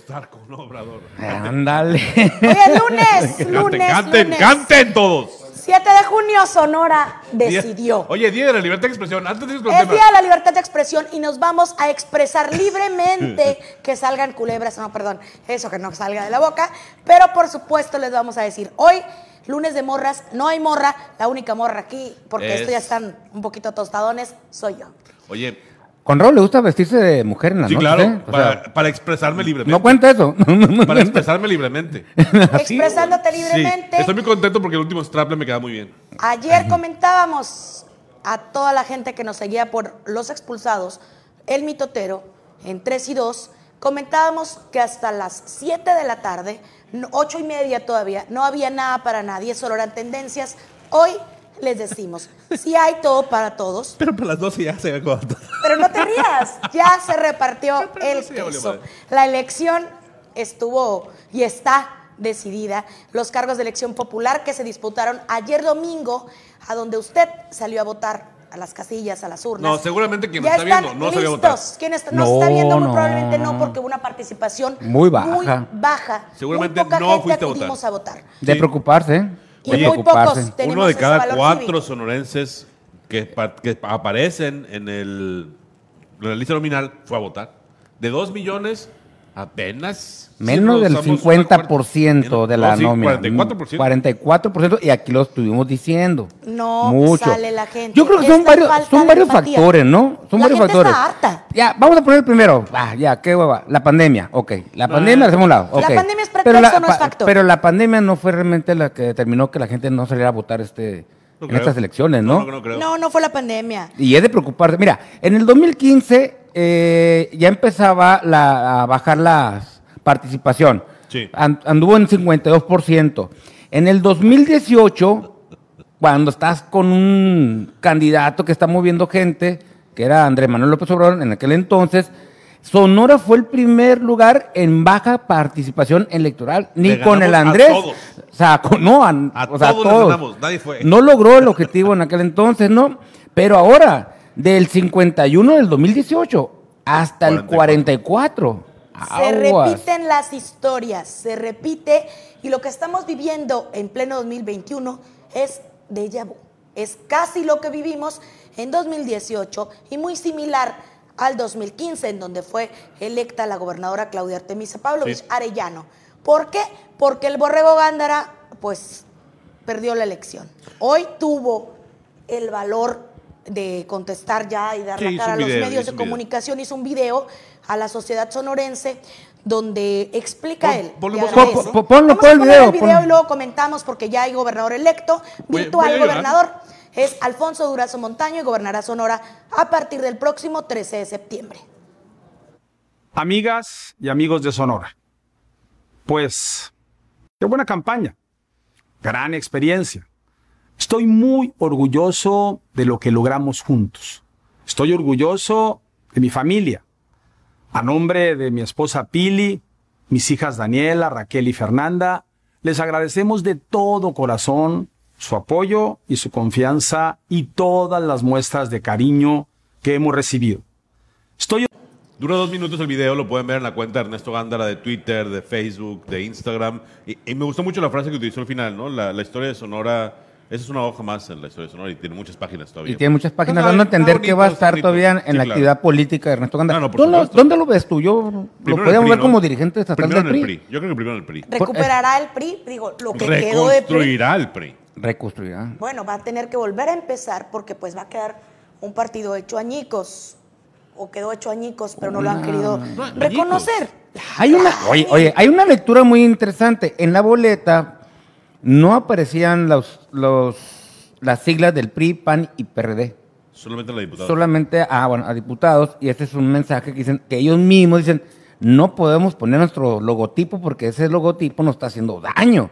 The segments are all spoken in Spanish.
Es estar con Obrador. Ándale. Oye, lunes, Canten, lunes, canten, lunes. canten todos. 7 de junio, Sonora Día- decidió. Oye, Día de la Libertad de Expresión. Antes de Es tema. día de la libertad de expresión y nos vamos a expresar libremente que salgan culebras, no, perdón, eso que no salga de la boca, pero por supuesto les vamos a decir, hoy, lunes de morras, no hay morra, la única morra aquí, porque Es- estos ya están un poquito tostadones, soy yo. Oye, Con Raúl le gusta vestirse de mujer en la sí, noche. claro. ¿eh? O sea, para, expresarme libremente. no cuenta eso. Para expresarme libremente. Expresándote Sí, libremente. estoy muy contento porque el último straple me queda muy bien. Ayer comentábamos a toda la gente que nos seguía por los expulsados, el mitotero, en 3 y 2, comentábamos que hasta las 7 de la tarde, 8 y media todavía, no había nada para nadie, solo eran tendencias. Hoy les decimos, sí hay todo para todos, Pero para las 12 ya se ve corto. pero no ya se repartió el queso. La elección estuvo y está decidida. Los cargos de elección popular que se disputaron ayer domingo, a donde usted salió a votar a las casillas, a las urnas. No, seguramente quien Ya está viendo no salió a votar. Quien está, nos No, está viendo muy no. probablemente no, porque hubo una participación Muy baja. baja. Seguramente muy poca no gente fuiste a votar. a votar. De Sí. preocuparse. ¿eh? Y De muy pocos tenemos Uno de cada cuatro cívico. sonorenses que, pa- que aparecen en, el, la lista nominal fue a votar. De dos millones, apenas. Menos del somos una 50% de la no, sí, nómina. 44%. 44% y aquí lo estuvimos diciendo. No Mucho. sale la gente. Yo creo que son varios, son varios factores, ¿no? Son La varios gente factores. está harta. Ya, vamos a poner el primero. Ah, ya, qué hueva. La pandemia, ok. La pandemia la hacemos un lado. La ok. pandemia es Pero pretexto, la no es pa- factor. Pero la pandemia no fue realmente la que determinó que la gente no saliera a votar este, No en creo. estas elecciones, ¿no? No, no, no creo. No, no fue la pandemia. Y es de preocuparse. Mira, en el 2015 eh, ya empezaba la- a bajar la participación. Sí. An- anduvo en 52%. En el 2018, cuando estás con un candidato que está moviendo gente, que era Andrés Manuel López Obrador en aquel entonces, Sonora fue el primer lugar en baja participación electoral. Ni Le con el ganamos a Andrés. todos. O sea, con- no, a, A o sea, todos ganamos, nadie fue. No logró el objetivo en aquel entonces, ¿no? Pero ahora, del 51 del 2018 hasta el 44. Se aguas. repiten las historias, se repite y lo que estamos viviendo en pleno 2021 es déjà vu. Es casi lo que vivimos en 2018 y muy similar al 2015 en donde fue electa la gobernadora Claudia Artemisa Pavlovich Sí. Arellano. ¿Por qué? Porque el borrego Gándara pues perdió la elección. Hoy tuvo el valor de contestar ya y dar Sí, la cara a los video, medios de video. comunicación, hizo un video a la sociedad sonorense donde explica Pon- él. ponlo ponlo, Vamos pon a el video, el video y luego comentamos porque ya hay gobernador electo, Voy- virtual voy a llorar. gobernador. Es Alfonso Durazo Montaño y gobernará Sonora a partir del próximo 13 de septiembre. Amigas y amigos de Sonora, pues qué buena campaña, gran experiencia. Estoy muy orgulloso de lo que logramos juntos. Estoy orgulloso de mi familia. A nombre de mi esposa Pili, mis hijas Daniela, Raquel y Fernanda, les agradecemos de todo corazón su apoyo y su confianza y todas las muestras de cariño que hemos recibido. Estoy Dura dos minutos el video, lo pueden ver en la cuenta de Ernesto Gándara de Twitter, de Facebook, de Instagram. Y, y me gustó mucho la frase que utilizó al final, ¿no? La, la historia de Sonora, esa es una hoja más en la historia de Sonora y tiene muchas páginas todavía. Y tiene muchas páginas dando a entender que va a bonito, estar todavía en, bonito. la claro. actividad política de Ernesto Gándara. No, no, por ¿Dónde, dónde lo ves tú? Yo Primero lo el ver como ¿no? dirigente estatal Primero del en el PRI. PRI. Yo creo que primero en el PRI. Recuperará el PRI, digo, lo que quedó de PRI. Reconstruirá el PRI. Reconstruirá. Bueno, va a tener que volver a empezar porque pues va a quedar un partido hecho añicos o quedó hecho añicos, pero no lo han querido No, reconocer. Hay una, oye, oye, hay una lectura muy interesante. En la boleta no aparecían los, los, las siglas del PRI, PAN y PRD. Solamente la diputada. Solamente a, bueno, a diputados. Y este es un mensaje que dicen que ellos mismos dicen no podemos poner nuestro logotipo porque ese logotipo nos está haciendo daño.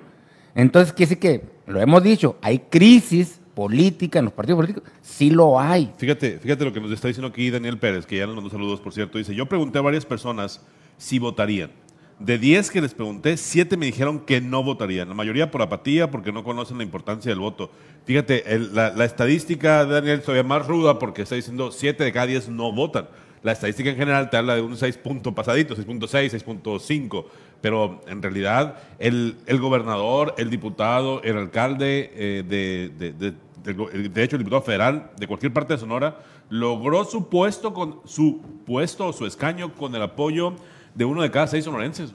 Entonces, quiere decir que, lo hemos dicho, hay crisis política en los partidos políticos. Sí lo hay. Fíjate, fíjate lo que nos está diciendo aquí Daniel Pérez, que ya nos mandó saludos, por cierto. Dice, yo pregunté a varias personas si votarían. De 10 que les pregunté, 7 me dijeron que no votarían. La mayoría por apatía, porque no conocen la importancia del voto. Fíjate, la, la estadística Daniel todavía más ruda porque está diciendo 7 de cada 10 no votan. La estadística en general te habla de un 6 puntos pasaditos, 6.6, 6.5. Pero en realidad el, gobernador, el diputado, el alcalde, eh, de, de hecho el diputado federal de cualquier parte de Sonora, logró su puesto, con, su puesto o su escaño con el apoyo de uno de cada seis sonorenses.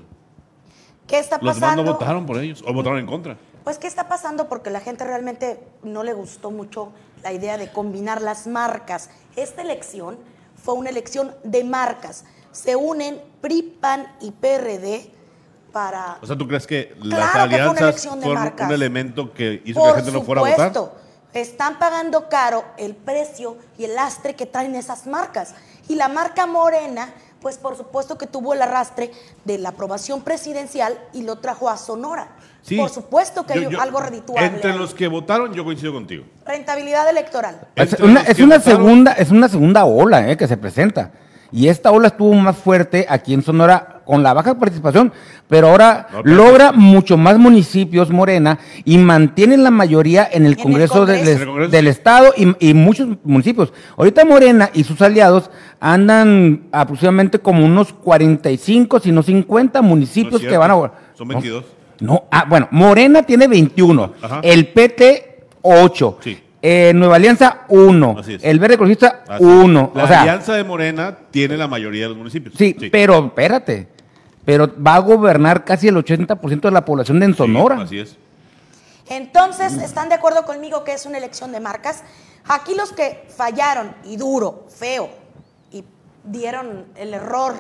¿Qué está Los demás pasando? no votaron por ellos o votaron en contra. Pues, ¿qué está pasando? Porque la gente realmente no le gustó mucho la idea de combinar las marcas. Esta elección fue una elección de marcas. Se unen PRI, PAN y PRD para... O sea, ¿tú crees que las Claro que fue una alianzas elección de fueron un elemento que hizo Por que la gente no fuera a votar? supuesto, están pagando caro el precio y el lastre que traen esas marcas. Y la marca Morena, pues por supuesto que tuvo el arrastre de la aprobación presidencial y lo trajo a Sonora. Sí. Por supuesto que Yo- hay yo- algo redituable. Entre ahí. los que votaron, yo coincido contigo. Rentabilidad electoral. Es una, los es que una votaron- segunda, es una segunda ola eh, que se presenta. Y esta ola estuvo más fuerte aquí en Sonora con la baja participación, pero ahora No, pero- logra mucho más municipios Morena y mantiene la mayoría en el el Congreso, del- Congreso. En el Congreso. del Estado y, y muchos municipios. Ahorita Morena y sus aliados andan aproximadamente como unos 45, si no 50 No es municipios que van a... Son 22. No, ah, bueno, Morena tiene 21, Ajá. el PT 8, Sí. eh, Nueva Alianza 1, Así es. el Verde Ecologista Así. 1. La O sea, alianza de Morena tiene la mayoría de los municipios. sí, pero espérate, pero va a gobernar casi el 80% de la población de en Sí, Sonora. así es. Entonces, ¿están de acuerdo conmigo que es una elección de marcas? Aquí los que fallaron y duro, feo, y dieron el error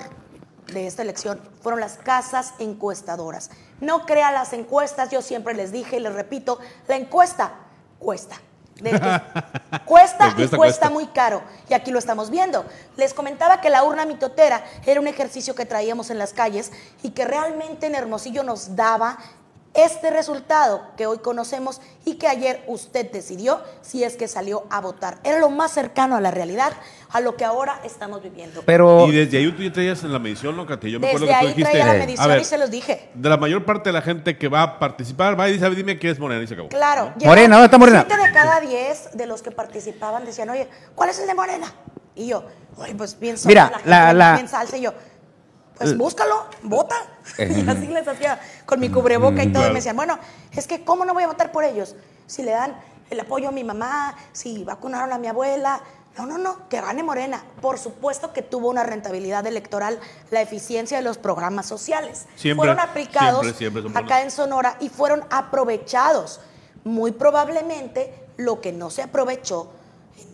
de esta elección fueron las casas encuestadoras. No crea las encuestas, yo siempre les dije y les repito, la encuesta cuesta. Cuesta y cuesta cuesta. muy caro. Y aquí lo estamos viendo. Les comentaba que la urna mitotera era un ejercicio que traíamos en las calles y que realmente en Hermosillo nos daba este resultado que hoy conocemos y que ayer usted decidió si es que salió a votar. Era lo más cercano a la realidad, a lo que ahora estamos viviendo. Pero Y desde ahí tú ya traías en la medición, ¿no, Cate? Yo me acuerdo que tú dijiste. traía la medición a ver, y se los dije. De la mayor parte de la gente que va a participar, va y dice, "A ver, dime qué es Morena y se acabó. Claro. Morena, ¿dónde está Morena? Siete de cada diez de los que participaban decían, oye, ¿cuál es el de Morena? Y yo, oye, pues bien Mira, gente la- la- bien salsa. Y yo, pues Eh. búscalo, vota. Y así les hacía con mi cubreboca y todo. Y me decían, bueno, es que ¿cómo no voy a votar por ellos? Si le dan el apoyo a mi mamá, si vacunaron a mi abuela. No, no, no, que gane Morena. Por supuesto que tuvo una rentabilidad electoral, la eficiencia de los programas sociales. Siempre, Fueron aplicados siempre, siempre acá en Sonora y fueron aprovechados. Muy probablemente lo que no se aprovechó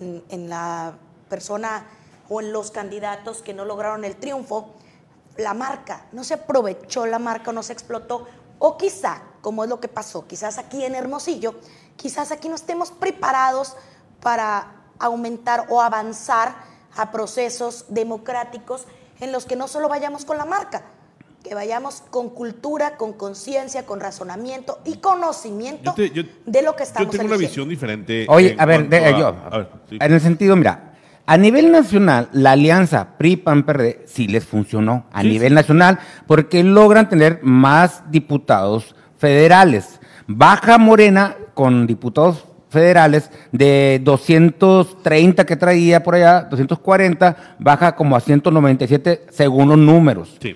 en, en la persona o en los candidatos que no lograron el triunfo, la marca, no se aprovechó la marca, no se explotó. O quizá, como es lo que pasó, quizás aquí en Hermosillo, quizás aquí no estemos preparados para aumentar o avanzar a procesos democráticos en los que no solo vayamos con la marca, que vayamos con cultura, con conciencia, con razonamiento y conocimiento Yo te- yo- de lo que estamos Yo tengo una visión diferente. Oye, a ver, cuanto de- a- yo, a ver, sí. en el sentido, mira, a nivel nacional, la alianza PRI-PAN-PRD sí les funcionó a Sí, nivel sí. nacional porque logran tener más diputados federales. Baja Morena con diputados federales de 230 que traía por allá, 240, baja como a 197 según los números. Sí.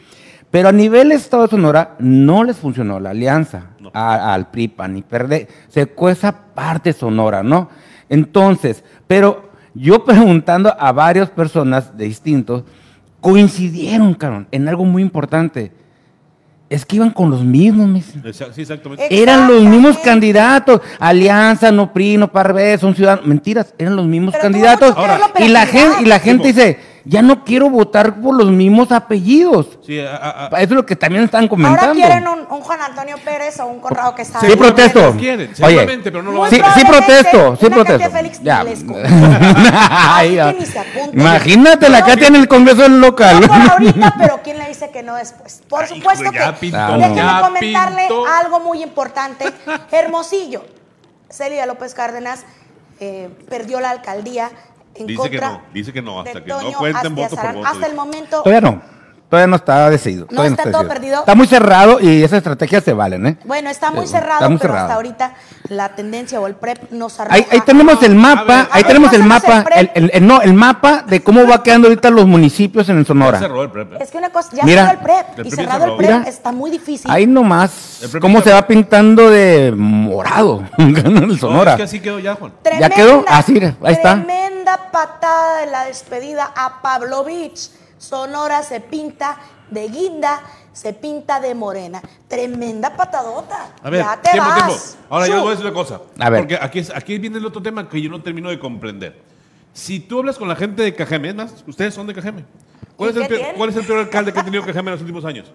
Pero a nivel Estado de Sonora no les funcionó la alianza No. a- al PRI, PAN y PRD. Se cuesta parte Sonora, ¿no? Entonces, pero yo preguntando a varias personas de distintos, coincidieron, cabrón, en algo muy importante. Es que iban con los mismos, Sí, exactamente. Eran los mismos candidatos. Alianza, no PRI, no PARB, son ciudadanos. Mentiras, eran los mismos Pero candidatos. y la gente, y la gente dice, ya no quiero votar por los mismos apellidos. Sí, a- a- Eso es lo que también están comentando. Ahora quieren un, un Juan Antonio Pérez o un Conrado que Sí, protesto. quieren, Oye, pero no lo Muy van a Sí, hacer. sí protesto, sí una protesto. Félix Ya. Ay, ya. Imagínate la Katia en el Congreso del local. No por ahorita, pero ¿quién le dice que no después? Por Ay, supuesto hijo, ya que. pintó, déjenme ya comentarle pintó. algo muy importante. Hermosillo. Celia López Cárdenas eh, perdió la alcaldía en Dice que no, dice que no, hasta que no cuenten voto por voto, Hasta el momento Todavía no. Todavía no está decidido. No está todo decidido. perdido. Está muy cerrado y esas estrategias se valen, ¿eh? Bueno, está muy cerrado, está muy pero cerrado. hasta ahorita la tendencia o el PREP nos arroja. Ahí, ahí tenemos el mapa, ver, ahí tenemos el mapa, el, el- el- no, el mapa de cómo va quedando ahorita los municipios en el Ya Sonora. cerró el prep, ¿eh? Es que una cosa, ya Mira. cerró el PREP El y cerrado el. PREP Mira. está muy difícil. Ahí nomás, cómo se va pintando de morado en el No, Sonora. es que así quedó ya, Juan. ¿Ya quedó? Así, ahí está. Tremenda patada de la despedida a Pavlovich. Sonora se pinta de guinda, se pinta de morena. Tremenda patadota. A ver, ya te tiempo, vas. tiempo. Ahora yo voy a decir una cosa. A ver. Porque aquí, es- aquí viene el otro tema que yo no termino de comprender. Si tú hablas con la gente de Cajeme, es más, ustedes son de Cajeme. ¿Cuál, ¿Y es el, peor, tiene? cuál es el peor alcalde que ha tenido Cajeme en los últimos años?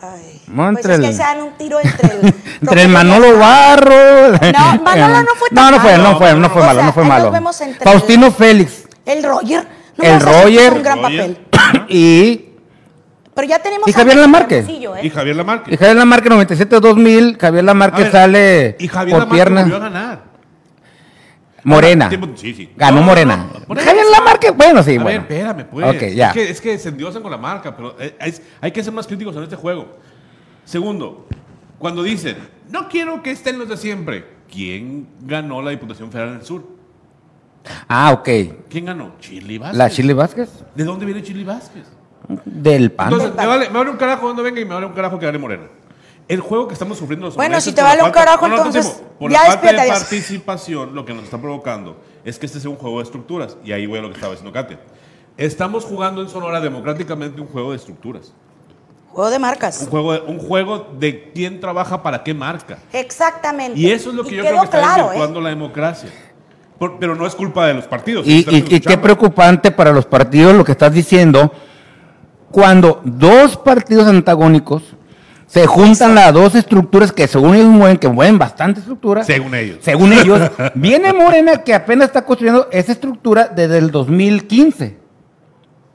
Ay, No, pues entre es que se dan un tiro entre el... Entre el Manolo Barro. No, Manolo no fue tan No, no fue, malo. no fue, no fue O malo, sea, no fue malo. vemos entre Faustino Félix El Roger. No El Roger. un gran Roger. papel. y, Pero ya tenemos ¿Y Javier Lamarque? ¿eh? Y Javier Lamarque. y Javier Lamarque 97-2000, Javier Lamarque ver, sale y Javier por Lamarque pierna. volvió a ganar. Morena. Sí, sí. Ganó No, no, Morena. no, Morena. Javier Lamarque, bueno, sí, a bueno. ver, espérame, pues. Ya. Es que, es que se endiosan con la marca, pero eh, es- hay que ser más críticos en este juego. Segundo, cuando dicen, no quiero que estén los de siempre, ¿quién ganó la Diputación Federal del Sur? Ah, ok. ¿Quién ganó? Chili Vázquez. La Chile Vázquez ¿De dónde viene Chili Vázquez? del PAN. Entonces, me vale, me vale un carajo donde venga y me vale un carajo que gane Morena. El juego que estamos sufriendo los Bueno, si te vale un carajo, no, no, entonces, tiempo. Por ya la falta de participación, lo que nos está provocando es que este sea un juego de estructuras. Y ahí voy a lo que estaba diciendo Katia. Estamos jugando en Sonora democráticamente un juego de estructuras. Juego de marcas. Un juego de, un juego de quién trabaja para qué marca. Exactamente. Y eso es lo que yo creo que está claro, ¿eh? la democracia. Por- pero no es culpa de los partidos. Y, y- y qué preocupante para los partidos lo que estás diciendo, cuando dos partidos antagónicos se juntan las dos estructuras que según ellos mueven, que mueven bastante estructura. Según ellos. Según ellos, viene Morena que apenas está construyendo esa estructura desde el 2015.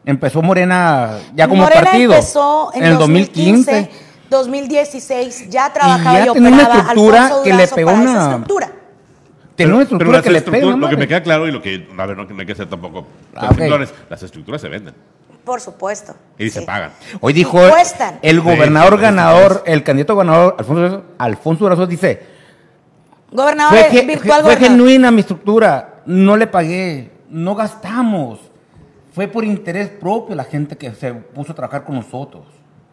Empezó Morena ya como Morena partido. empezó en, el 2015, 2016, ya trabajaba y, ya tenía una operaba estructura Alfonso que le pegó una- estructura. Tiene una Pero estructura las que le pega. Lo que me queda claro y lo que, a ver, no, no hay que ser tampoco Ah, ok. flores, las estructuras se venden Por supuesto. y se pagan. Hoy dijo cuestan. el gobernador sí, ganador, el candidato ganador, Alfonso Durazo, Alfonso Durazo dice, Gobernador fue, ge- virtual fue gobernador. genuina mi estructura, no le pagué, no gastamos, fue por interés propio la gente que se puso a trabajar con nosotros.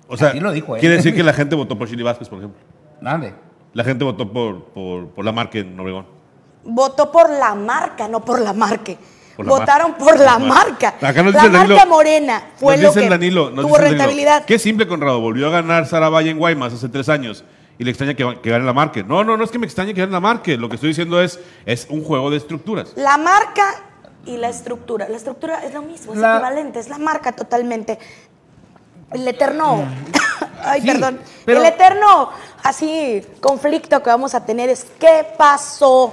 O sea, Así lo dijo él. quiere decir que la gente votó por Chili Vázquez, por ejemplo. Dale. La gente votó por, por, por la marca en Obregón. Votó por la marca, no por la marca. Por la Votaron marca. por la La marca. marca. Acá nos la marca Danilo- morena fue nos lo que el Danilo, nos tuvo Danilo, rentabilidad. Qué simple, Conrado. Volvió a ganar Sara Valle en Guaymas hace tres años. Y le extraña que, que gane la marca. No, no, no es que me extrañe que gane la marca. Lo que estoy diciendo es, es un juego de estructuras. La marca y la estructura. La estructura es lo mismo, es La- equivalente, es la marca totalmente. El eterno, ay, Sí, perdón, pero- el eterno así conflicto que vamos a tener es qué pasó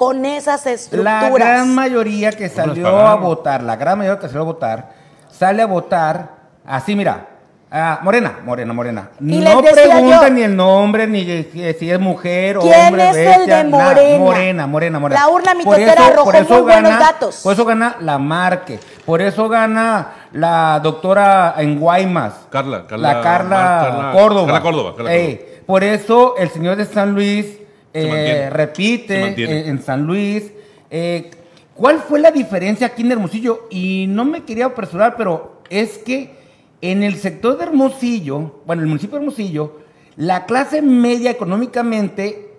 con esas La estructuras. gran mayoría que salió a votar, la gran mayoría que salió a votar, sale a votar así, mira. ah, morena, morena, morena. Y no pregunta yo- ni el nombre, ni si es mujer o ¿Quién hombre. es el de. Morena? Morena, morena, morena. La urna mitotera eso muy buenos gana- datos. Por eso gana la Marque. Por eso gana la doctora en Guaymas. Carla, Carla- La Carla, Carla- Córdoba. Carla Córdoba, Carla Ey, por eso el señor de San Luis eh, repite eh, en San Luis. Eh, ¿Cuál fue la diferencia aquí en Hermosillo? Y no me quería apresurar, pero es que en el sector de Hermosillo, bueno, el municipio de Hermosillo, la clase media económicamente,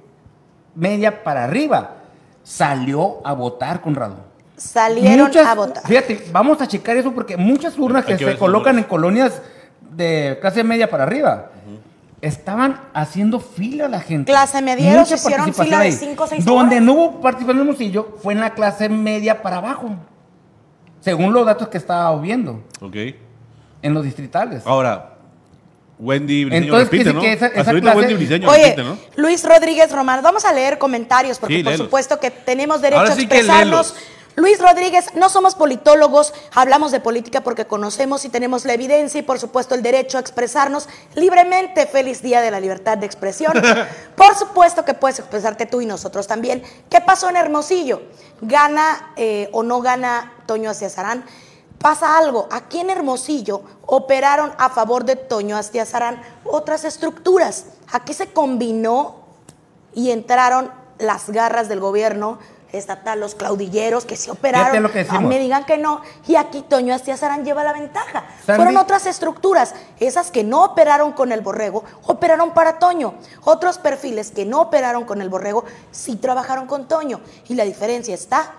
media para arriba, salió a votar, Conrado. Salieron Muchas- a votar. Fíjate, vamos a checar eso porque muchas urnas Hay que, se colocan en colonias de clase media para arriba, estaban haciendo fila la gente. Clase medieros Mucha hicieron fila de ahí. cinco o seis Donde horas. no hubo participación en Hermosillo fue en la clase media para abajo, según los datos que estaba viendo ¿Ok? en los distritales. Ahora, Wendy Briseño Entonces, repite, quiere ¿no? que esa- esa ahorita clase- Wendy Briseño Oye, repite, ¿no? Luis Rodríguez Román, vamos a leer comentarios porque Sí, por léelos. supuesto que tenemos derecho Ahora a sí que expresarnos. Luis Rodríguez, no somos politólogos, hablamos de política porque conocemos y tenemos la evidencia y por supuesto el derecho a expresarnos libremente. Feliz Día de la Libertad de Expresión. por supuesto que puedes expresarte tú y nosotros también. ¿Qué pasó en Hermosillo? ¿Gana eh, o no gana Toño Cesarán? pasa algo. Aquí en Hermosillo operaron a favor de Toño Astiazarán otras estructuras. Aquí se combinó y entraron las garras del gobierno estatal, los claudilleros que se operaron, lo que a me digan que no, y aquí Toño Astiazarán lleva la ventaja. Fueron otras estructuras, esas que no operaron con el borrego, operaron para Toño. Otros perfiles que no operaron con el borrego, sí trabajaron con Toño. Y la diferencia está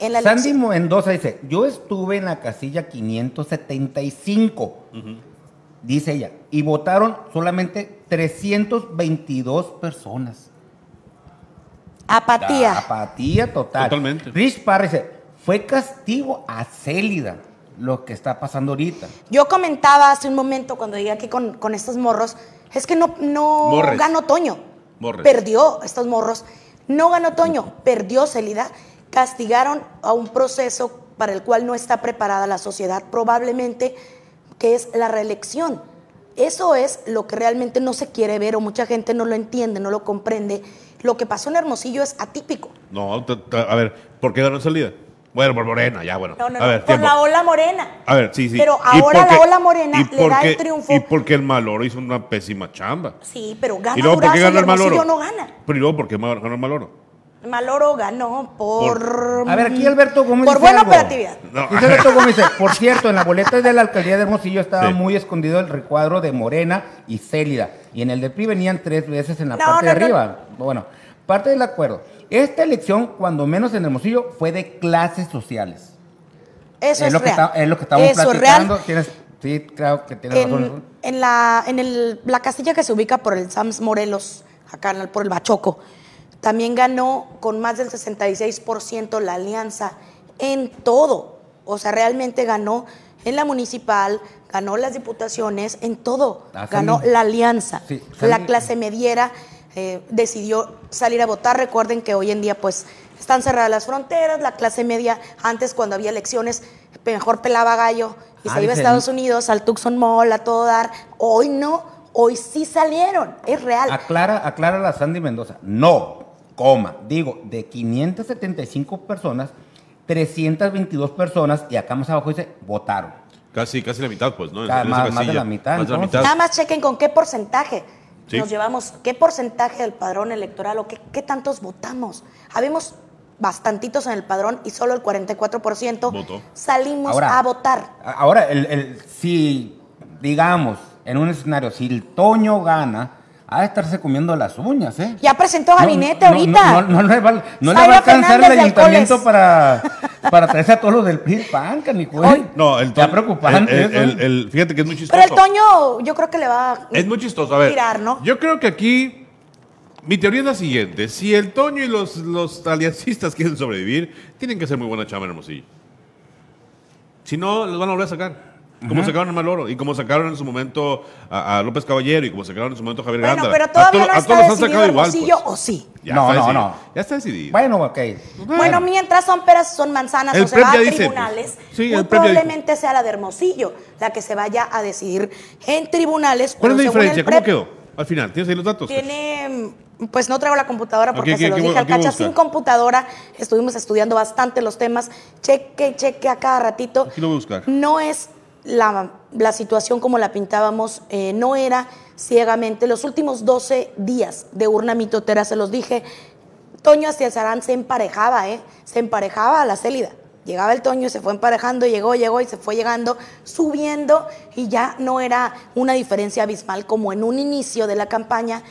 en la Sandy Mendoza dice, yo estuve en la casilla 575, dice ella, y votaron solamente 322 personas. Apatía. apatía total. Totalmente. Rich dice, fue castigo a Célida lo que está pasando ahorita. Yo comentaba hace un momento cuando llegué aquí con, estos morros, es que no, no ganó Toño. Perdió estos morros. No ganó Toño, perdió Célida. Castigaron a un proceso para el cual no está preparada la sociedad, probablemente que es la reelección. Eso es lo que realmente no se quiere ver o mucha gente no lo entiende, no lo comprende lo que pasó en Hermosillo es atípico. No, a ver, ¿por qué ganó salida? Bueno, por Morena, ya, bueno. No, no, a ver, por la ola morena. A ver, sí, sí. Pero ahora la ola morena le da el triunfo. Y porque el Maloro hizo una pésima chamba. Sí, pero gana ¿Y luego por qué ganó el Maloro? no gana. Pero ¿y luego por qué ganó el Maloro? Maloro ganó por... A ver, aquí Alberto Gómez Por buena operatividad. Dice Alberto Gómez, por cierto, en la boleta de la alcaldía de Hermosillo estaba muy escondido el recuadro de Morena y Célida. Y en el de PRI venían tres veces en la parte de arriba. Bueno, Parte del acuerdo. Esta elección, cuando menos en Hermosillo, fue de clases sociales. Eso es, lo real. Que es lo que estamos platicando. sí, creo que tienes razón. En, la, en el, la castilla que se ubica por el Sams Morelos, acá por el Bachoco, también ganó con más del 66% la alianza en todo. O sea, realmente ganó en la municipal, ganó las diputaciones, en todo. Ah, ganó la alianza. la clase mediera eh, decidió salir a votar. Recuerden que hoy en día pues están cerradas las fronteras, la clase media antes cuando había elecciones mejor pelaba gallo y se iba a Estados Unidos, al Tucson Mall, a todo dar. Hoy no, hoy sí salieron, es real. Aclara, aclara la Sandy Mendoza, no, coma, digo, de 575 personas, 322 personas, y acá más abajo dice, votaron. Casi, casi la mitad, pues, ¿no? más, de la mitad. Nada más chequen con qué porcentaje nos llevamos, ¿qué porcentaje del padrón electoral o qué, tantos votamos? Habemos bastantitos en el padrón y solo el 44% salimos a votar. Ahora, el, si, digamos, en un escenario, si el Toño gana, ha de estarse comiendo las uñas, ¿eh? Ya presentó gabinete ahorita. No, le va, a alcanzar el ayuntamiento para, para traerse a todos los del PRI PAN, No, el Está preocupante. El, fíjate que es muy chistoso. Pero el Toño, yo creo que le va a Es muy chistoso. A ver, tirar, ¿no? yo creo que aquí mi teoría es la siguiente. Si el Toño y los, los aliancistas quieren sobrevivir, tienen que hacer muy buena chamba en Hermosillo. Si no, los van a volver a sacar. Como sacaron a Maloro y como sacaron en su momento a, López Caballero y como sacaron en su momento a Javier bueno, Ganda. pero todavía no está decidido sacado igual, pues. ¿o sí? no, no, no. Ya está decidido. Bueno, ok. Bueno, mientras son peras, son manzanas o se va a pues. tribunales, sí, muy probablemente sea la de Hermosillo la que se vaya a decidir en tribunales. ¿Cuál es la diferencia? ¿Cómo quedó? Al final, ¿tienes ahí los datos? Tiene pues no traigo la computadora porque se los dije al cacha sin computadora. Estuvimos estudiando bastante los temas. Cheque, cheque a cada ratito. Aquí lo voy a buscar. No es la, situación como la pintábamos eh, no era ciegamente. Los últimos 12 días de urna mitotera, se los dije, Toño Astiazarán se emparejaba, ¿eh? Se emparejaba a la célida. Llegaba el Toño y se fue emparejando, llegó, llegó y se fue llegando, subiendo y ya no era una diferencia abismal como en un inicio de la campaña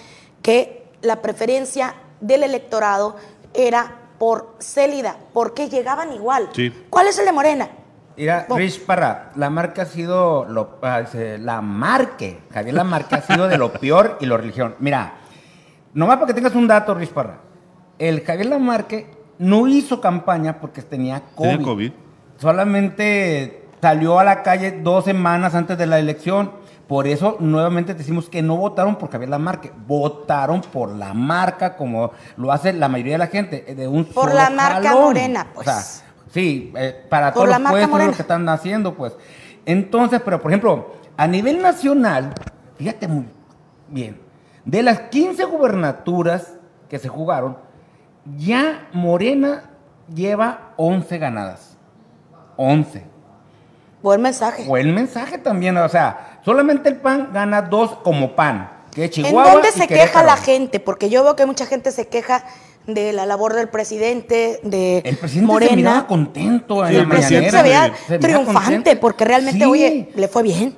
que la preferencia del electorado era por Célida, porque llegaban igual. ¿Cuál es el de Morena? Mira, Rich Parra, la marca ha sido lo, ah, la marque, Javier la marca ha sido de lo peor y lo religión. Mira, nomás para que tengas un dato, Rich Parra, el Javier Lamarque no hizo campaña porque tenía COVID. ¿Tenía COVID? Solamente salió a la calle dos semanas antes de la elección. Por eso nuevamente decimos que no votaron por Javier Lamarque, votaron por la marca como lo hace la mayoría de la gente, de un Por la marca morena, pues. Sí, eh, para todos los puestos lo que están haciendo, pues. Entonces, pero por ejemplo, a nivel nacional, fíjate muy bien, de las 15 gubernaturas que se jugaron, ya Morena lleva 11 ganadas. 11. Buen mensaje. Buen mensaje también, o sea, solamente el PAN gana dos como PAN, que es ¿En Chihuahua dónde y se Querétaro. queja la gente? Porque yo veo que mucha gente se queja de la labor del presidente, de El presidente Morena. se miraba contento en Sí, la el presidente se veía Se triunfante, contento. porque realmente, Sí. oye, le fue bien.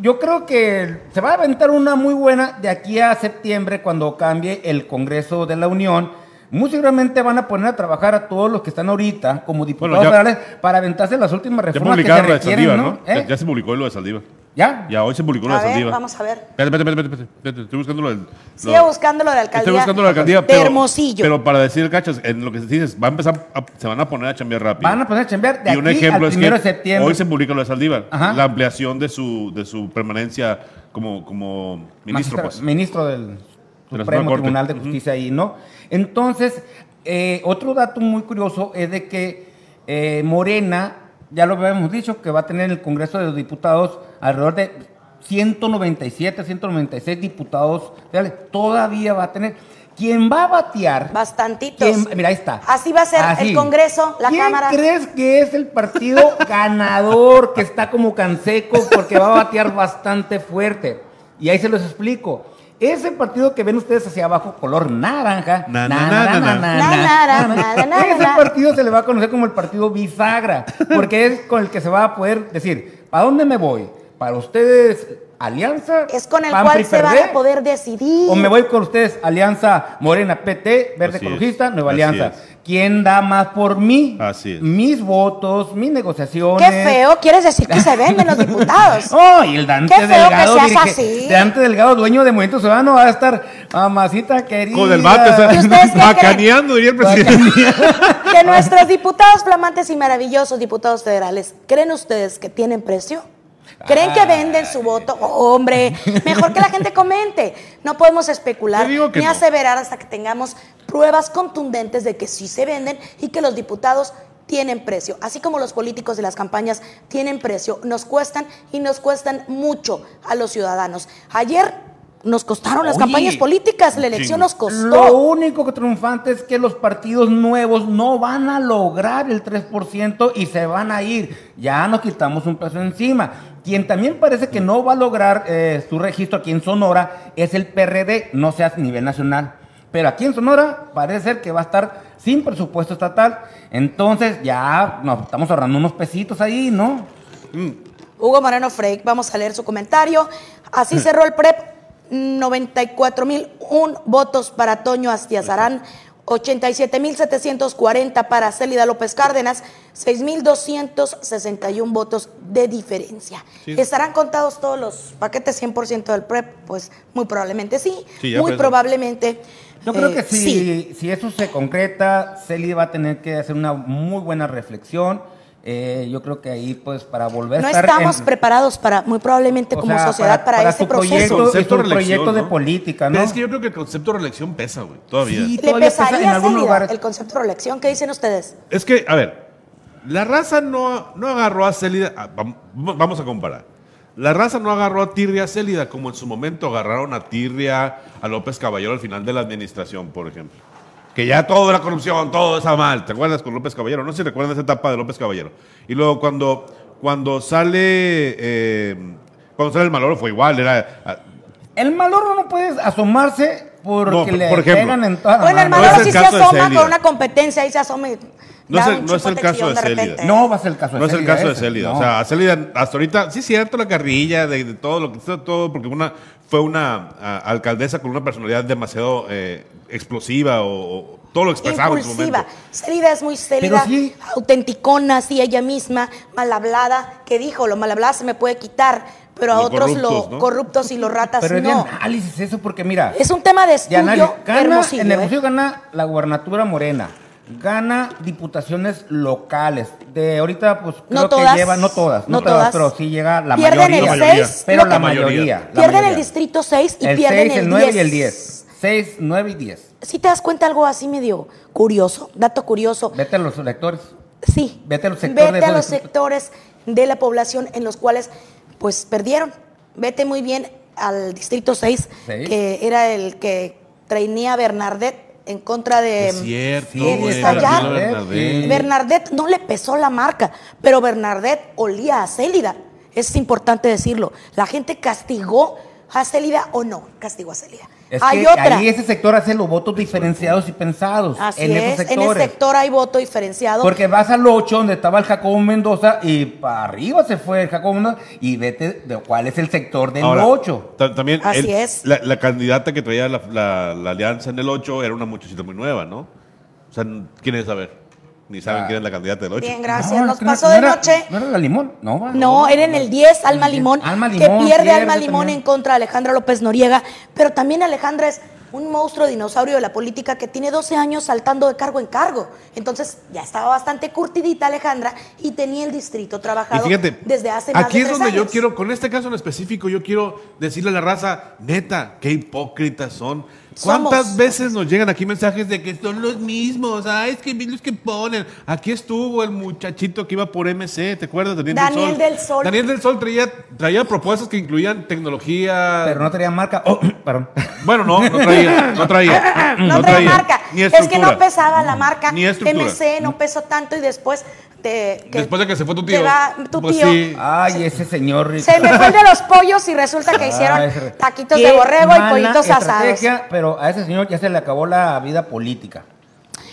Yo creo que se va a aventar una muy buena de aquí a septiembre cuando cambie el Congreso de la Unión. Muy seguramente van a poner a trabajar a todos los que están ahorita como diputados Bueno, ya- federales para aventarse las últimas Ya reformas que se publicaron lo de requieren, ¿no? Ya- ¿Eh? Ya se publicó lo de Saldívar. ¿Ya? Ya hoy se publicó lo de A ver, Saldívar. vamos a ver. Espérate, espérate, espérate, espérate, espérate, Estoy buscando lo del. Sigue lo- buscando lo de alcaldía. Estoy buscando la alcaldía, de pero, Hermosillo. pero para decir, cachas, en lo que se dice es, va a empezar, a- se van a poner a chambear rápido. Van a poner a chambear de y un aquí ejemplo al es primero que de septiembre. hoy se publica lo de Saldívar, Ajá. la ampliación de su, de su permanencia como, como ministro, Magistra- pues. Ministro del la Supremo. Tribunal de. Justicia ahí, ¿no? Entonces, eh, otro dato muy curioso es de que eh, Morena, ya lo habíamos dicho, que va a tener en el Congreso de los Diputados alrededor de 197, 196 diputados federales. Todavía va a tener. Quien va a batear Bastantitos. ¿Quién- Mira, ahí está. Así va a ser Así. el Congreso, la ¿Quién Cámara. crees que es el partido ganador que está como canseco porque va a batear bastante fuerte? Y ahí se los explico. Ese partido que ven ustedes hacia abajo, color naranja, Na, na, na, na, na, na, na. na, Na, na, na, na, na, na, ese partido se le va a conocer como el partido bisagra, porque es con el que se va a poder decir, ¿para dónde me voy? ¿Para ustedes alianza? Es con el PAN, cual PRI, se van a poder decidir. O me voy con ustedes, Alianza Morena PT, Verde Así es. Ecologista, Nueva Así Alianza. es. ¿Quién da más por mí? Así es. Mis votos, mis negociaciones. Qué feo, quieres decir que se venden los diputados. Oh, y el Dante Qué feo que Delgado, seas dirige- así. Dante Delgado, dueño de Movimiento Ciudadano, va a estar mamacita querida. Con el bate, o sea, ¿Y ustedes qué macaneando, diría el presidente. Que nuestros diputados flamantes y maravillosos diputados federales, ¿creen ustedes que tienen precio? ¿Creen que venden su voto? Oh, hombre, mejor que la gente comente. No podemos especular ni no. aseverar hasta que tengamos pruebas contundentes de que sí se venden y que los diputados tienen precio. Así como los políticos de las campañas tienen precio, nos cuestan y nos cuestan mucho a los ciudadanos. Ayer nos costaron las Oye, campañas políticas, la elección nos costó. Lo único que triunfante es que los partidos nuevos no van a lograr el 3% y se van a ir. Ya nos quitamos un peso encima. Quien también parece que no va a lograr eh, su registro aquí en Sonora es el PRD, no sea a nivel nacional. Pero aquí en Sonora parece ser que va a estar sin presupuesto estatal. Entonces ya nos estamos ahorrando unos pesitos ahí, ¿no? Hugo Moreno Freik, vamos a leer su comentario. Así cerró el PREP, 94 mil un votos para Toño Astiazarán, 87 mil 740 para Célida López Cárdenas, 6 mil 261 votos de diferencia. Sí. ¿Estarán contados todos los paquetes 100% del PREP? Pues muy probablemente sí, muy fue eso. probablemente. Yo creo eh, que si, si eso se concreta, Celi va a tener que hacer una muy buena reflexión. Eh, yo creo que ahí, pues, para volver No a estar estamos en- preparados para, muy probablemente como sea, sociedad, para, ese su proceso. proyecto, de reelección, proyecto de ¿no? política, ¿no? Pero es que yo creo que el concepto de reelección pesa, güey, todavía. Sí. ¿Le todavía pesa en pesaría a algunos Célida lugares. el concepto de reelección? ¿Qué dicen ustedes? Es que, a ver, la raza no, no agarró a Célida. ah, vam- Vamos a comparar. La raza no agarró a Tirria Célida como en su momento agarraron a Tirria a López Caballero al final de la administración, por ejemplo. Que ya todo era corrupción, todo estaba mal. ¿Te acuerdas con López Caballero? No sé si recuerdan esa etapa de López Caballero. Y luego cuando, cuando sale. eh, cuando sale el Maloro fue igual. Era. El Maloro no puede asomarse porque No, le por ejemplo. pegan en toda la Bueno, el el sí se caso de asoma Célida. con una competencia, ahí se asoma y No es el- no es el caso de Célida. No va a ser el caso de No es el caso de Célida. no. O sea, a Célida, hasta ahorita, sí es cierto la carrilla de, de todo lo que todo, porque una fue una alcaldesa con una personalidad demasiado eh, explosiva o, o todo lo expresaba en su Impulsiva. momento. Es muy célida, Pero sí- autenticona, así ella misma, mal hablada, que dijo, lo mal hablada se me puede quitar, pero a otros corruptos, lo ¿no? corruptos y los ratas Pero de no. análisis eso, porque mira. Es un tema de de estudio análisis. Gana, hermosillo, en ¿eh? Hermosillo gana la gubernatura morena. Gana diputaciones locales. De ahorita, pues creo No que todas, lleva, no todas, no, no todas, todas. pero sí llega la Pierden mayoría. el La mayoría. 6, pero lo la que- mayoría. la pierden el mayoría. distrito 6 y el pierden 6, el, el 9 y 10. el 10. 6, 9 y 10. Si te das cuenta algo así medio curioso, dato curioso. Vete a los electores. Sí. Vete a los sectores de Vete a los sectores de la población en los cuales pues perdieron. Vete muy bien al distrito 6, Seis. que era el que trainía Bernardet en contra de Es cierto, de güey, Sayar. Marcelo Bernardet. Bernardet no le pesó la marca, pero Bernardet olía a Célida. Es importante decirlo. La gente castigó a Célida o no castigó a Célida. Es hay que otra. ahí ese sector hace los votos diferenciados y pensados Así en es, esos en ese sectores. sector hay voto diferenciado. Porque vas al 8 donde estaba el Jacobo Mendoza y para arriba se fue el Jacobo Mendoza y vete de cuál es el sector del Ahora, 8. ta- También Así es. La, la candidata que traía la, la- la alianza en el 8 era una muchachita muy nueva, ¿no? O sea, ¿quién es saber? Ni saben Ah. quién es la candidata del 8. Bien, gracias. No, Nos no, pasó no de era- noche. ¿No era la limón? No. No, era en el 10, Alma El 10. Limón, Alma que Limón, pierde pierde Alma Limón también. en contra de Alejandra López Noriega, pero también Alejandra es un monstruo dinosaurio de la política que tiene 12 años saltando de cargo en cargo. Entonces ya estaba bastante curtidita Alejandra y tenía el distrito Y trabajado fíjate, desde hace más aquí de es tres donde yo años. quiero, con este caso en específico, yo quiero decirle a la raza, neta, qué hipócritas son. ¿Cuántas Somos. veces nos llegan aquí mensajes de que son los mismos? Ah, es que los que ponen. Aquí estuvo el muchachito que iba por MC, ¿te acuerdas? Daniel, Daniel del Sol. Daniel del Sol traía, traía propuestas que incluían tecnología. Pero no tenía marca. Oh, perdón. Bueno, no, no traía, no traía. No, trae marca. Ni es que no pesaba la marca. Ni estructura. MC no pesó tanto y después te, Después de que se fue tu tío. va- tu Pues tío. sí. Ay, ese señor. Se me fue de los pollos y resulta que hicieron ese- taquitos de borrego y pollitos asados. estrategia, Pero a ese señor ya se le acabó la vida política.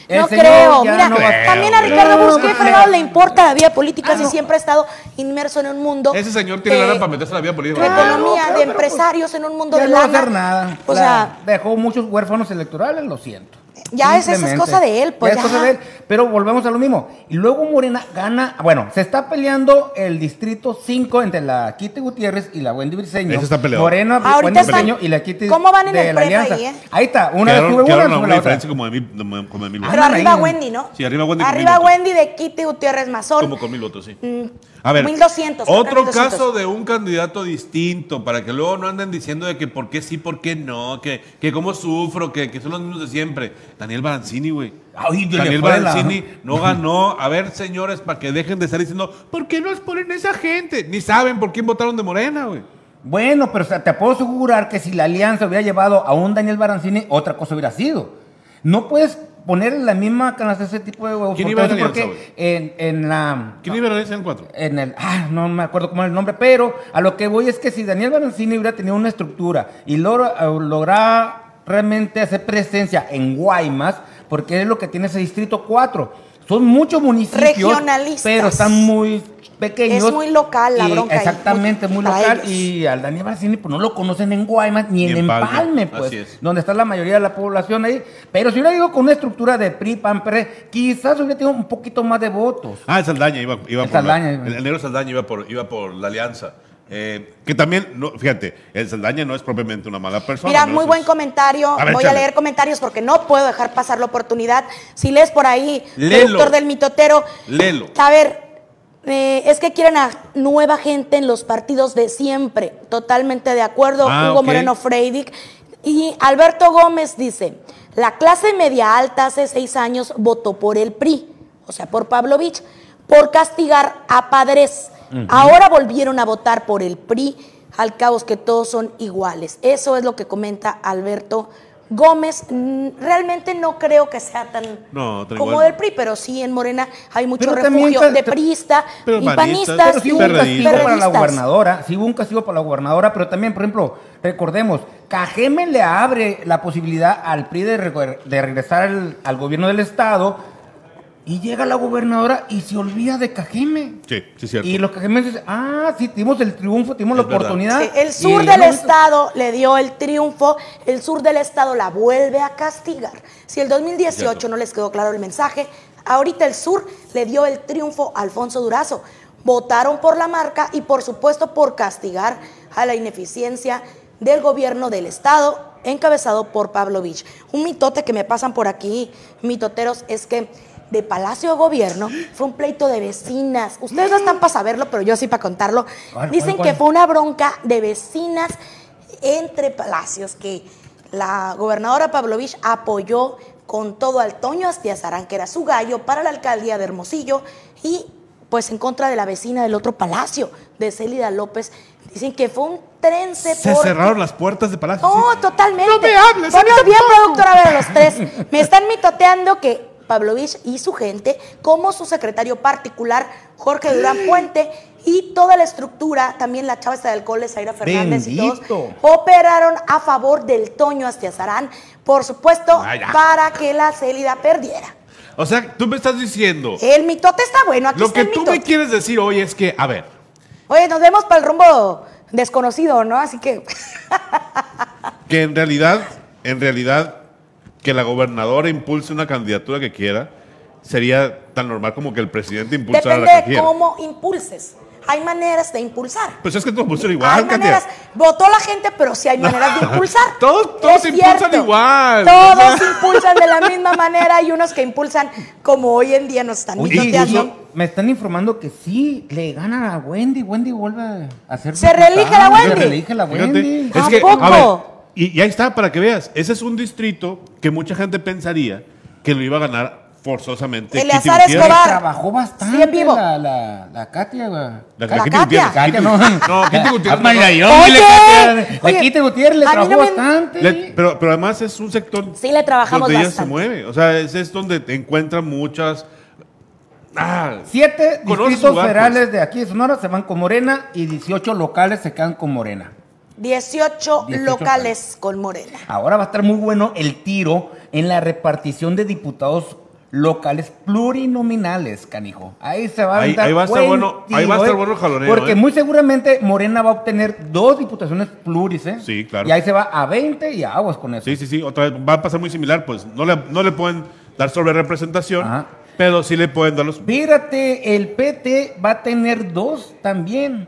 El No creo, mira, no también a. Ricardo No, Bus, ¿qué no, fregado no. le importa la vida política Ah, si no. siempre ha estado inmerso en un mundo? Ese señor tiene de- ganas para meterse a la vida política. de Claro, economía, claro, de pero, empresarios en un mundo Ya de no va a lana. hacer nada. O sea, dejó muchos huérfanos electorales, lo siento. Ya esa es cosa de él, pues, Ya es ya. cosa de él. Pero volvemos a lo mismo. Y luego Morena gana. Bueno, se está peleando el distrito 5 entre la Kitty Gutiérrez y la Wendy Briseño. Ese está peleado. Morena, Ahorita Wendy están- Briseño y la Kitty ¿Cómo van en de el la alianza. ahí, eh? Ahí está. Una vez Quedaron, sube quedaron una, a sube una la otra. diferencia como de mil, como de mil votos. Pero Andan arriba ahí. Wendy, ¿no? Sí, arriba Wendy con Arriba mil votos. Wendy de Kitty Gutiérrez Mazón. Como con mil votos, sí. Mm, A ver, 1200, creo que otro 1200. caso de un candidato distinto, para que luego no anden diciendo de que por qué sí, por qué no, que, que cómo sufro, que, que son los mismos de siempre. Daniel Barancini, güey. Daniel Barancini no ganó. A ver, señores, para que dejen de estar diciendo, ¿por qué nos ponen esa gente? Ni saben por quién votaron de Morena, güey. Bueno, pero o sea, te puedo asegurar que si la alianza hubiera llevado a un Daniel Barancini, otra cosa hubiera sido. No puedes poner en la misma canasta ese tipo de huevos. ¿Quién porque iba alianza, porque en, en la... ¿Quién iba a ganar en cuatro? en el, ah, no me acuerdo cómo es el nombre, pero a lo que voy es que si Daniel Barancini hubiera tenido una estructura y logra, eh, logra realmente hacer presencia en Guaymas, porque es lo que tiene ese distrito 4. Son muchos municipios, Regionalistas. pero están muy pequeños. Es muy local la bronca Exactamente, muy- local. ellos. Y al Daniel Barancini pues no lo conocen en Guaymas ni, en Empalme, Empalme, pues, así es. donde está la mayoría de la población ahí. Pero si hubiera ido con una estructura de PRI, PAN, PRD, quizás hubiera tenido un poquito más de votos. Ah, el Saldaña iba, iba El por la- Saldaña, el, el negro Saldaña iba por, iba por la alianza. Eh, que también, no, fíjate, el Saldaña no es propiamente una mala persona. Mira, ¿no? muy Es- buen comentario. A ver, Voy a leer comentarios porque no puedo dejar pasar la oportunidad. Si lees por ahí, Léelo. productor del mitotero. Léelo. A ver, eh, es que quieren a nueva gente en los partidos de siempre. Totalmente de acuerdo. Ah, Hugo. Moreno Freidig. Y Alberto Gómez dice: La clase media alta hace seis años votó por el PRI, o sea, por Pavlovich, por castigar a padres. Ahora volvieron a votar por el PRI, al cabo es que todos son iguales. Eso es lo que comenta Alberto Gómez. Mm, Realmente no creo que sea tan No, como igual. del PRI, pero sí en Morena hay mucho Pero refugio de ta- priista y panistas. Pero sí hubo un castigo para la gobernadora, sí hubo un castigo para la gobernadora, pero también, por ejemplo, recordemos, Cajeme le abre la posibilidad al PRI de, re- de regresar al, al gobierno del estado y llega la gobernadora y se olvida de Cajeme. Sí, sí, cierto. Y los cajemenses dicen, ah, sí, tuvimos el triunfo, tuvimos Es la oportunidad. Sí, el sur del estado le dio el triunfo, el sur del estado la vuelve a castigar. Si el 2018 Cierto. no les quedó claro el mensaje, ahorita el sur le dio el triunfo a Alfonso Durazo. Votaron por la marca y por supuesto por castigar a la ineficiencia del gobierno del estado encabezado por Pablo Vich. Un mitote que me pasan por aquí, mitoteros, es que de Palacio de Gobierno fue un pleito de vecinas. Ustedes no están para saberlo, pero yo sí para contarlo. ¿Cuál, Dicen cuál, cuál? que fue una bronca de vecinas entre palacios que la gobernadora Pavlovich apoyó con todo al Toño Astiazarán, que era su gallo, para la alcaldía de Hermosillo y pues en contra de la vecina del otro palacio, de Célida López. Dicen que fue un trence Se porque- cerraron las puertas de Palacio. No, sí. totalmente. No me hables, Ponnos Alex, bien, productora, a ver, los tres. Me están mitoteando que Pavlovich y su gente, como su secretario particular, Jorge Durán Puente, y toda la estructura, también la chava del cole, Zaira Fernández y todos, operaron a favor del Toño Astiazarán, por supuesto, para que la Célida perdiera. O sea, tú me estás diciendo. El mitote está bueno, aquí Lo está que el tú mitote. me quieres decir hoy es que, a ver, Oye, nos vemos para el rumbo desconocido, ¿no? Así que que en realidad, en realidad, que la gobernadora impulse una candidatura que quiera, sería tan normal como que el presidente impulsara depende la que de quiera. cómo impulses. Hay maneras de impulsar. Pues es que todos pusieron igual, hay Katia. maneras, votó la gente, pero sí hay maneras de impulsar. Todos- todos Es impulsan cierto. igual. Todos impulsan de la misma manera. Hay unos que impulsan como hoy en día nos están mitoteando. me están informando que sí le gana a Wendy. Wendy vuelve a ser. ¿Se reelige la Wendy? Se reelige la Fíjate, Wendy. es ¿A que, poco? a ver, y, y ahí está, para que veas, ese es un distrito que mucha gente pensaría que lo iba a ganar forzosamente. Eleazar Gutiérrez. Escobar. Trabajó bastante Sí, en vivo. La, la, la Katia. güey. La, La Katia. Gutiérrez. Katia, no. No, Kitty Gutiérrez. Ah, no. Oye, Katia. oye, La Kitty Gutiérrez le trabajó no me- bastante. Le- pero, pero además es un sector Sí, le trabajamos donde ella bastante. se mueve. O sea, es, es donde te encuentran muchas. Ah, Siete distritos lugar, federales pues. de aquí de Sonora se van con Morena y 18 locales se quedan con Morena. 18, 18 locales con Morena. Ahora va a estar muy bueno el tiro en la repartición de diputados locales plurinominales, canijo. Ahí se va a Ahí- dar ahí va a estar buen bueno- ahí va a estar ¿eh? bueno jaloneo, Porque ¿eh? muy seguramente Morena va a obtener dos diputaciones pluris, ¿eh? Sí, claro. Y ahí se va a 20 y aguas con eso. sí, sí, sí. Otra vez va a pasar muy similar. Pues no le, no le pueden dar sobre representación, Ajá. pero sí le pueden dar los. Fíjate, el PT va a tener dos también.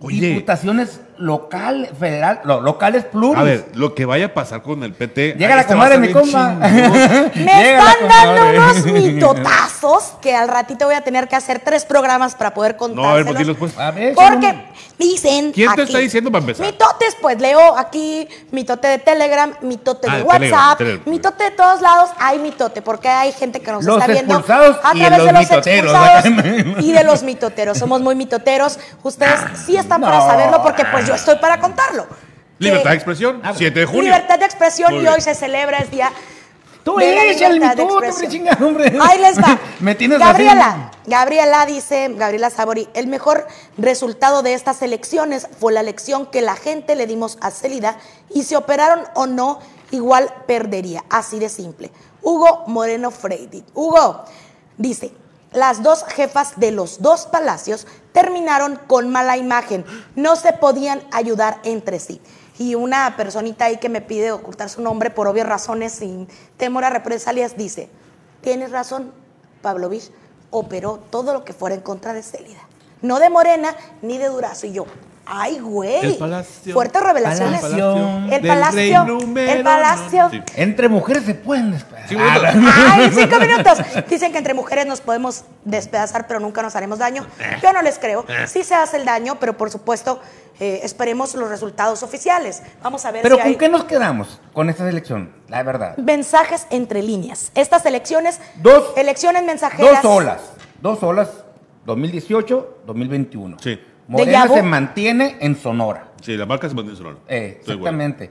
Oye. Diputaciones local, federal, lo- locales pluris. A ver, lo que vaya a pasar con el PT. Llega la comadre, mi compa. Me están dando unos mitotazos que al ratito voy a tener que hacer tres programas para poder No, a ver, pues contárselos. dilos pues. A ver, Porque dicen. ¿Quién te aquí, está diciendo para empezar? Mitotes, pues leo aquí mitote de Telegram, mitote Ah, de WhatsApp, Telegram, Telegram. mitote de todos lados. Hay mitote, porque hay gente que nos Los está viendo a través los de los mitoteros. expulsados y de los mitoteros. Somos muy mitoteros. Ustedes sí están para No. saberlo, porque pues yo estoy para contarlo. Libertad de expresión, Ah, 7 de junio. Libertad de expresión Muy y bien. hoy se celebra el día Tú de la échale mi libertad de tote, hombre. Ahí les va. Me tienes Gabriela. Gabriela dice, Gabriela Sabori, el mejor resultado de estas elecciones fue la elección que la gente le dimos a Celida y si operaron o no, igual perdería. Así de simple. Hugo Moreno Freidi. Hugo dice, las dos jefas de los dos palacios terminaron con mala imagen. No se podían ayudar entre sí. Y una personita ahí que me pide ocultar su nombre por obvias razones, sin temor a represalias, dice, tienes razón, Pavlovich operó todo lo que fuera en contra de Célida. No de Morena ni de Durazo. Y yo, ay, güey. El palacio. Fuertes revelaciones. Palacio El del palacio. El palacio. sí. Entre mujeres se pueden despedazar. Sí, bueno. Ay, cinco minutos. Dicen que entre mujeres nos podemos despedazar, pero nunca nos haremos daño. Yo no les creo. Sí se hace el daño, pero por supuesto, eh, esperemos los resultados oficiales. Vamos a ver Pero si ¿con hay qué nos quedamos con esta elección? La verdad. mensajes entre líneas. Estas elecciones, Dos- elecciones mensajeras. Dos olas. Dos olas. 2018, 2021. Sí. Morena se mantiene en Sonora. Sí, la marca se mantiene en Sonora. Eh, exactamente.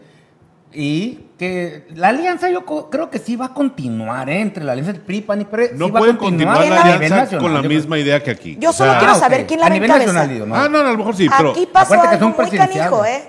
Y que la alianza yo creo que sí va a continuar, ¿eh? Entre la alianza del PRI, PAN y PRE. No sí pueden continuar ¿Quién la alianza nacional, con la misma idea que aquí. Yo O sea, solo quiero Ah, saber quién la A nivel nacional, digo, ¿no? Ah, no, no, a lo mejor sí, pero Aquí pasó que algo son muy presidenciales. canijo, ¿eh?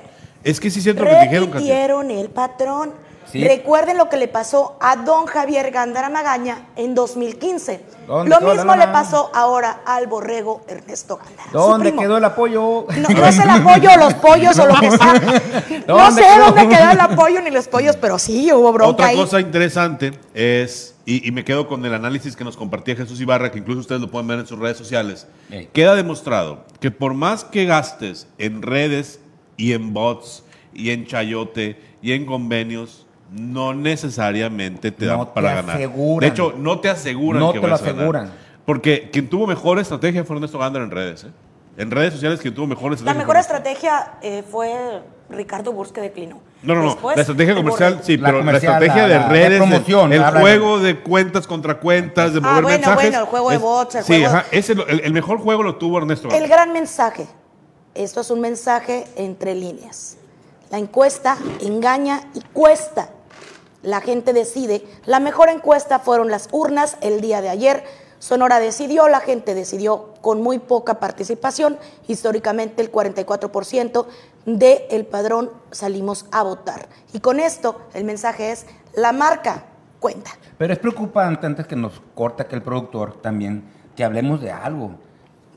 es que sí siento lo que dijeron. Repitieron el patrón. Sí. Recuerden lo que le pasó a don Javier Gándara Magaña en 2015. ¿Dónde Lo mismo le pasó ahora al borrego Ernesto Gándara. su ¿Dónde primo. quedó el apoyo? No, no es el apoyo, los pollos o lo que sea. No ¿Dónde sé quedó? dónde quedó el apoyo ni los pollos, pero sí hubo bronca Otra ahí. cosa interesante es, y, y me quedo con el análisis que nos compartía Jesús Ibarra, que incluso ustedes lo pueden ver en sus redes sociales, queda demostrado que por más que gastes en redes y en bots y en chayote y en convenios, no necesariamente te dan No te para ganar. aseguran. De hecho, no te aseguran No que te lo a ganar. aseguran. Porque quien tuvo mejor estrategia fue Ernesto Gander en redes. ¿eh? En redes sociales, quien tuvo mejor La estrategia mejor comercial. estrategia eh, fue Ricardo Burs que declinó. No, no, no. Después, la estrategia comercial, sí, La pero comercial, la estrategia la- de la- de redes, el- promoción, el, de- juego de cuentas contra cuentas, de Ah, mover bueno, mensajes. bueno, el juego de bots, el sí, juego- ajá, ese lo- el, el mejor juego lo tuvo Ernesto. El gran mensaje. Esto es un mensaje entre líneas. La encuesta engaña y cuesta. La gente decide. La mejor encuesta fueron las urnas el día de ayer. Sonora decidió, la gente decidió con muy poca participación. Históricamente el 44% del el padrón salimos a votar. Y con esto el mensaje es, la marca cuenta. Pero es preocupante, antes que nos corta que el productor también, que hablemos de algo.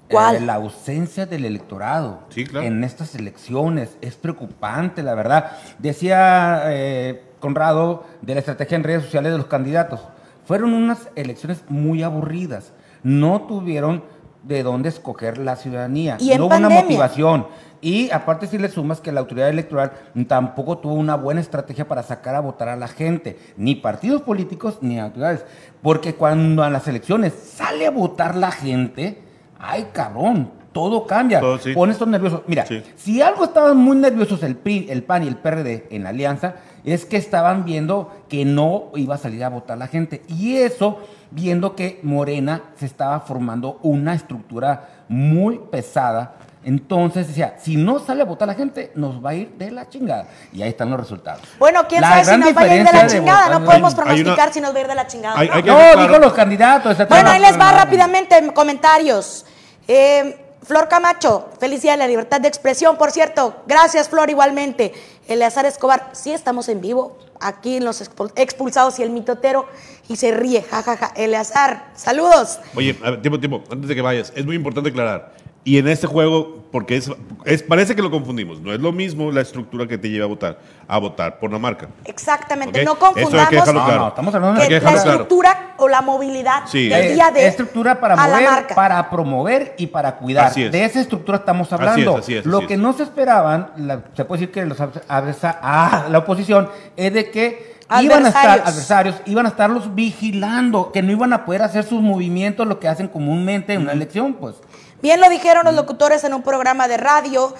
¿Cuál? Eh, la ausencia del electorado Sí, claro. en estas elecciones es preocupante, la verdad. Decía eh, Conrado de la estrategia en redes sociales de los candidatos. Fueron unas elecciones muy aburridas. No tuvieron de dónde escoger la ciudadanía. Y en no hubo una motivación. Y aparte si le sumas que la autoridad electoral tampoco tuvo una buena estrategia para sacar a votar a la gente, ni partidos políticos ni autoridades. Porque cuando a las elecciones sale a votar la gente, ay cabrón, todo cambia. Todo, sí. Pones nerviosos. Mira, Sí. si algo estaban muy nerviosos el PRI, el PAN y el PRD en la alianza, es que estaban viendo que no iba a salir a votar la gente. Y eso viendo que Morena se estaba formando una estructura muy pesada. Entonces decía, si no sale a votar la gente, nos va a ir de la chingada. Y ahí están los resultados. Bueno, quién La sabe si nos va a ir de la chingada. votar- No podemos Hay- hay pronosticar una- si nos va a ir de la chingada. hay- ¿no? claro. dijo los candidatos. Bueno, ahí les va rápidamente en comentarios. Eh, Flor Camacho, felicidad de la libertad de expresión, por cierto. Gracias, Flor, igualmente. Eleazar Escobar, sí estamos en vivo, aquí en los expul- expulsados y el mitotero, y se ríe, jajaja. Eleazar, saludos. Oye, a ver, tiempo, tiempo, antes de que vayas, es muy importante aclarar. Y en este juego, porque es, es parece que lo confundimos, no es lo mismo la estructura que te lleva a votar, a votar por la marca. Exactamente, no que confundamos No, claro. no, estamos hablando que que la claro. estructura o la movilidad Sí. del Eh, día de estructura para a la mover, marca. para promover y para cuidar. Así es. De esa estructura estamos Así hablando. es, así es, Lo así que es. no se esperaban, la- se puede decir que los ah, la oposición, es de que iban a estar Adversarios. adversarios, iban a estarlos vigilando, que no iban a poder hacer sus movimientos, lo que hacen comúnmente en una elección, pues. Bien lo dijeron los locutores en un programa de radio.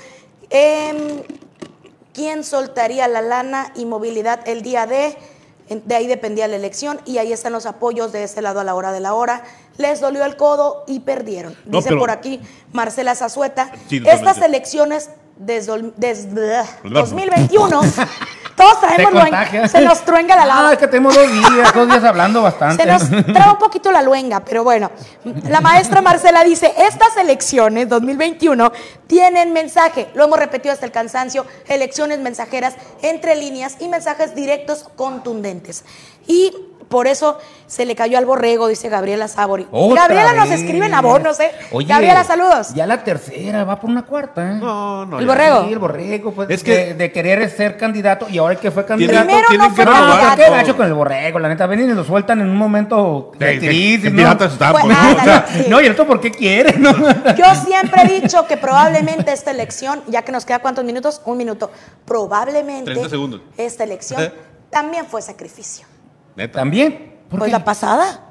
Em, ¿Quién soltaría la lana y movilidad el día de? De ahí dependía la elección y ahí están los apoyos de ese lado a la hora de la hora. Les dolió el codo y perdieron. No, Dice pero- por aquí Marcela Zazueta. Sí. Estas elecciones desde, desde Pues 2021, todos traemos luenga. Se nos truenga la Ah, lava. es que tenemos dos días, dos días hablando bastante. Se nos trae un poquito la luenga, pero bueno. La maestra Marcela dice, estas elecciones 2021 tienen mensaje, lo hemos repetido hasta el cansancio, elecciones mensajeras entre líneas y mensajes directos contundentes. Y por eso se le cayó al borrego, dice Gabriela Sabori. Gabriela nos escribe en abonos, ¿eh? Oye, Gabriela, saludos. Ya la tercera, va por una cuarta, ¿eh? No, no. El ya. borrego. Sí, el borrego, pues, Es que- que de, querer ser candidato y ahora que fue candidato. Primero tienen no que fue No, renovar candidato. qué gacho con el borrego, la neta, ven y lo sueltan en un momento de crisis, ¿no? Pues, pues, ándale, o sea, sí. No, y el otro, ¿por qué quiere? No? Yo siempre he dicho que probablemente esta elección, ya que nos queda cuántos minutos, un minuto, probablemente 30 segundos. esta elección ¿Eh? también fue sacrificio. Neta. También. ¿Por Pues qué? la pasada.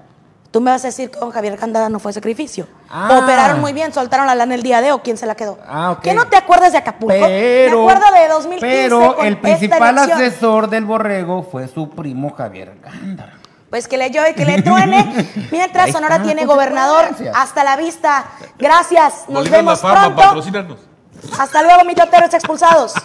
Tú me vas a decir que con Javier Candada no fue sacrificio. Ah. Operaron muy bien, soltaron la lana el día de o quién se la quedó. Ah, ok. ¿Qué no te acuerdas de Acapulco? Pero, me acuerdo de 2015 pero el principal asesor del borrego fue su primo Javier Gándara. Pues que le llueve, que le truene. Mientras Sonora tiene gobernador. Hasta la vista. Gracias. Nos Bolívar vemos La Fama, pronto. patrocínanos. Hasta luego, mitoteros expulsados.